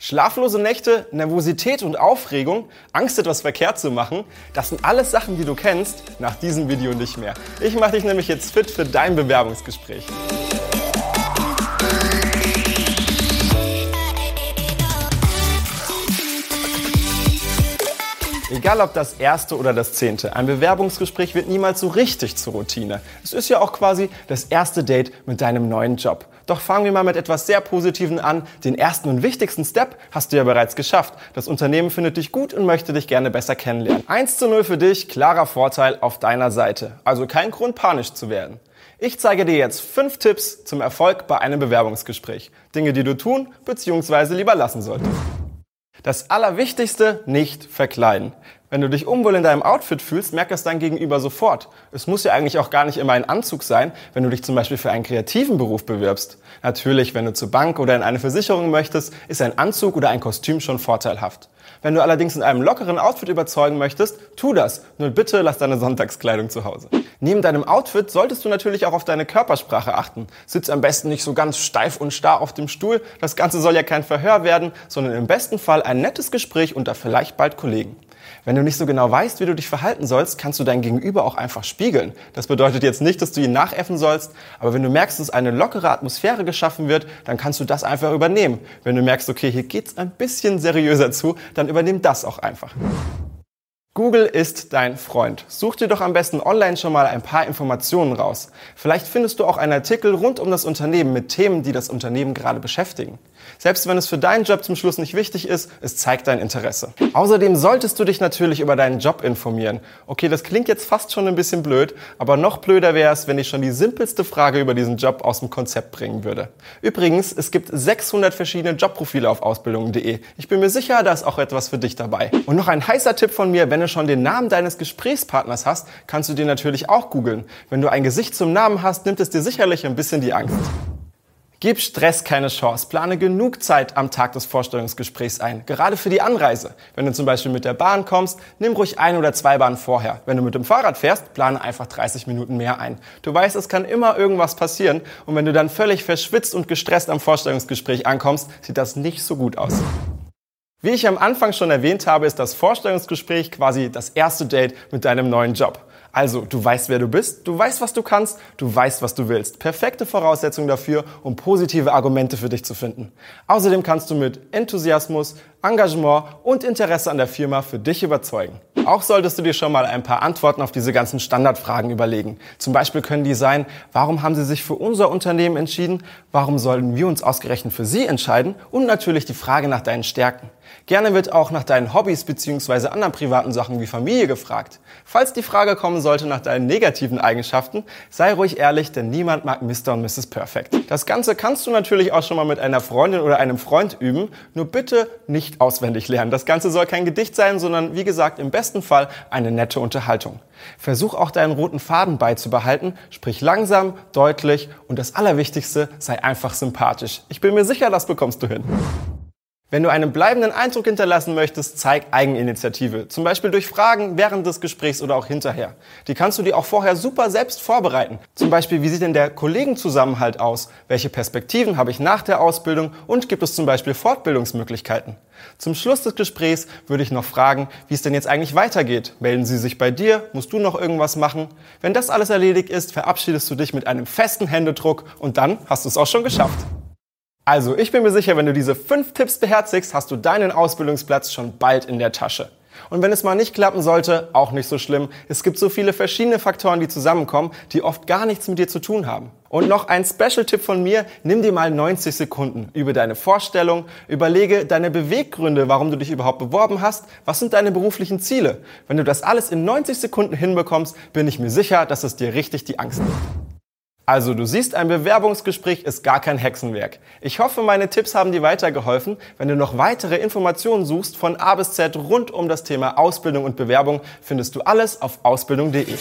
Schlaflose Nächte, Nervosität und Aufregung, Angst etwas verkehrt zu machen, das sind alles Sachen, die du kennst, nach diesem Video nicht mehr. Ich mache dich nämlich jetzt fit für dein Bewerbungsgespräch. Egal ob das erste oder das zehnte, ein Bewerbungsgespräch wird niemals so richtig zur Routine. Es ist ja auch quasi das erste Date mit deinem neuen Job. Doch fangen wir mal mit etwas sehr Positiven an. Den ersten und wichtigsten Step hast du ja bereits geschafft. Das Unternehmen findet dich gut und möchte dich gerne besser kennenlernen. 1 zu 0 für dich, klarer Vorteil auf deiner Seite. Also kein Grund panisch zu werden. Ich zeige dir jetzt fünf Tipps zum Erfolg bei einem Bewerbungsgespräch. Dinge, die du tun bzw. lieber lassen solltest. Das Allerwichtigste, nicht verkleiden. Wenn du dich unwohl in deinem Outfit fühlst, merkt das dein Gegenüber sofort. Es muss ja eigentlich auch gar nicht immer ein Anzug sein, wenn du dich zum Beispiel für einen kreativen Beruf bewirbst. Natürlich, wenn du zur Bank oder in eine Versicherung möchtest, ist ein Anzug oder ein Kostüm schon vorteilhaft. Wenn du allerdings in einem lockeren Outfit überzeugen möchtest, tu das. Nur bitte lass deine Sonntagskleidung zu Hause. Neben deinem Outfit solltest du natürlich auch auf deine Körpersprache achten. Sitz am besten nicht so ganz steif und starr auf dem Stuhl. Das Ganze soll ja kein Verhör werden, sondern im besten Fall ein nettes Gespräch unter vielleicht bald Kollegen. Wenn du nicht so genau weißt, wie du dich verhalten sollst, kannst du dein Gegenüber auch einfach spiegeln. Das bedeutet jetzt nicht, dass du ihn nachäffen sollst, aber wenn du merkst, dass eine lockere Atmosphäre geschaffen wird, dann kannst du das einfach übernehmen. Wenn du merkst, okay, hier geht's ein bisschen seriöser zu, dann übernimm das auch einfach. Google ist dein Freund. Such dir doch am besten online schon mal ein paar Informationen raus. Vielleicht findest du auch einen Artikel rund um das Unternehmen mit Themen, die das Unternehmen gerade beschäftigen. Selbst wenn es für deinen Job zum Schluss nicht wichtig ist, es zeigt dein Interesse. Außerdem solltest du dich natürlich über deinen Job informieren. Okay, das klingt jetzt fast schon ein bisschen blöd, aber noch blöder wäre es, wenn ich schon die simpelste Frage über diesen Job aus dem Konzept bringen würde. Übrigens, es gibt 600 verschiedene Jobprofile auf ausbildung.de. Ich bin mir sicher, da ist auch etwas für dich dabei. Und noch ein heißer Tipp von mir, wenn du schon den Namen deines Gesprächspartners hast, kannst du den natürlich auch googeln. Wenn du ein Gesicht zum Namen hast, nimmt es dir sicherlich ein bisschen die Angst. Gib Stress keine Chance. Plane genug Zeit am Tag des Vorstellungsgesprächs ein. Gerade für die Anreise. Wenn du zum Beispiel mit der Bahn kommst, nimm ruhig ein oder zwei Bahnen vorher. Wenn du mit dem Fahrrad fährst, plane einfach 30 Minuten mehr ein. Du weißt, es kann immer irgendwas passieren. Und wenn du dann völlig verschwitzt und gestresst am Vorstellungsgespräch ankommst, sieht das nicht so gut aus. Wie ich am Anfang schon erwähnt habe, ist das Vorstellungsgespräch quasi das erste Date mit deinem neuen Job. Also, du weißt, wer du bist, du weißt, was du kannst, du weißt, was du willst. Perfekte Voraussetzung dafür, um positive Argumente für dich zu finden. Außerdem kannst du mit Enthusiasmus, Engagement und Interesse an der Firma für dich überzeugen. Auch solltest du dir schon mal ein paar Antworten auf diese ganzen Standardfragen überlegen. Zum Beispiel können die sein, warum haben Sie sich für unser Unternehmen entschieden? Warum sollten wir uns ausgerechnet für Sie entscheiden? Und natürlich die Frage nach deinen Stärken. Gerne wird auch nach deinen Hobbys bzw. anderen privaten Sachen wie Familie gefragt. Falls die Frage kommen sollte nach deinen negativen Eigenschaften, sei ruhig ehrlich, denn niemand mag Mr. und Mrs. Perfect. Das Ganze kannst du natürlich auch schon mal mit einer Freundin oder einem Freund üben, nur bitte nicht auswendig lernen. Das Ganze soll kein Gedicht sein, sondern wie gesagt im besten Fall eine nette Unterhaltung. Versuch auch deinen roten Faden beizubehalten, sprich langsam, deutlich und das Allerwichtigste, sei einfach sympathisch. Ich bin mir sicher, das bekommst du hin. Wenn du einen bleibenden Eindruck hinterlassen möchtest, zeig Eigeninitiative. Zum Beispiel durch Fragen während des Gesprächs oder auch hinterher. Die kannst du dir auch vorher super selbst vorbereiten. Zum Beispiel, wie sieht denn der Kollegenzusammenhalt aus? Welche Perspektiven habe ich nach der Ausbildung? Und gibt es zum Beispiel Fortbildungsmöglichkeiten? Zum Schluss des Gesprächs würde ich noch fragen, wie es denn jetzt eigentlich weitergeht. Melden Sie sich bei dir? Musst du noch irgendwas machen? Wenn das alles erledigt ist, verabschiedest du dich mit einem festen Händedruck und dann hast du es auch schon geschafft. Also, ich bin mir sicher, wenn du diese fünf Tipps beherzigst, hast du deinen Ausbildungsplatz schon bald in der Tasche. Und wenn es mal nicht klappen sollte, auch nicht so schlimm. Es gibt so viele verschiedene Faktoren, die zusammenkommen, die oft gar nichts mit dir zu tun haben. Und noch ein Special-Tipp von mir, nimm dir mal 90 Sekunden über deine Vorstellung, überlege deine Beweggründe, warum du dich überhaupt beworben hast, was sind deine beruflichen Ziele. Wenn du das alles in 90 Sekunden hinbekommst, bin ich mir sicher, dass es dir richtig die Angst nimmt. Also du siehst, ein Bewerbungsgespräch ist gar kein Hexenwerk. Ich hoffe, meine Tipps haben dir weitergeholfen. Wenn du noch weitere Informationen suchst von A bis Z rund um das Thema Ausbildung und Bewerbung, findest du alles auf ausbildung.de.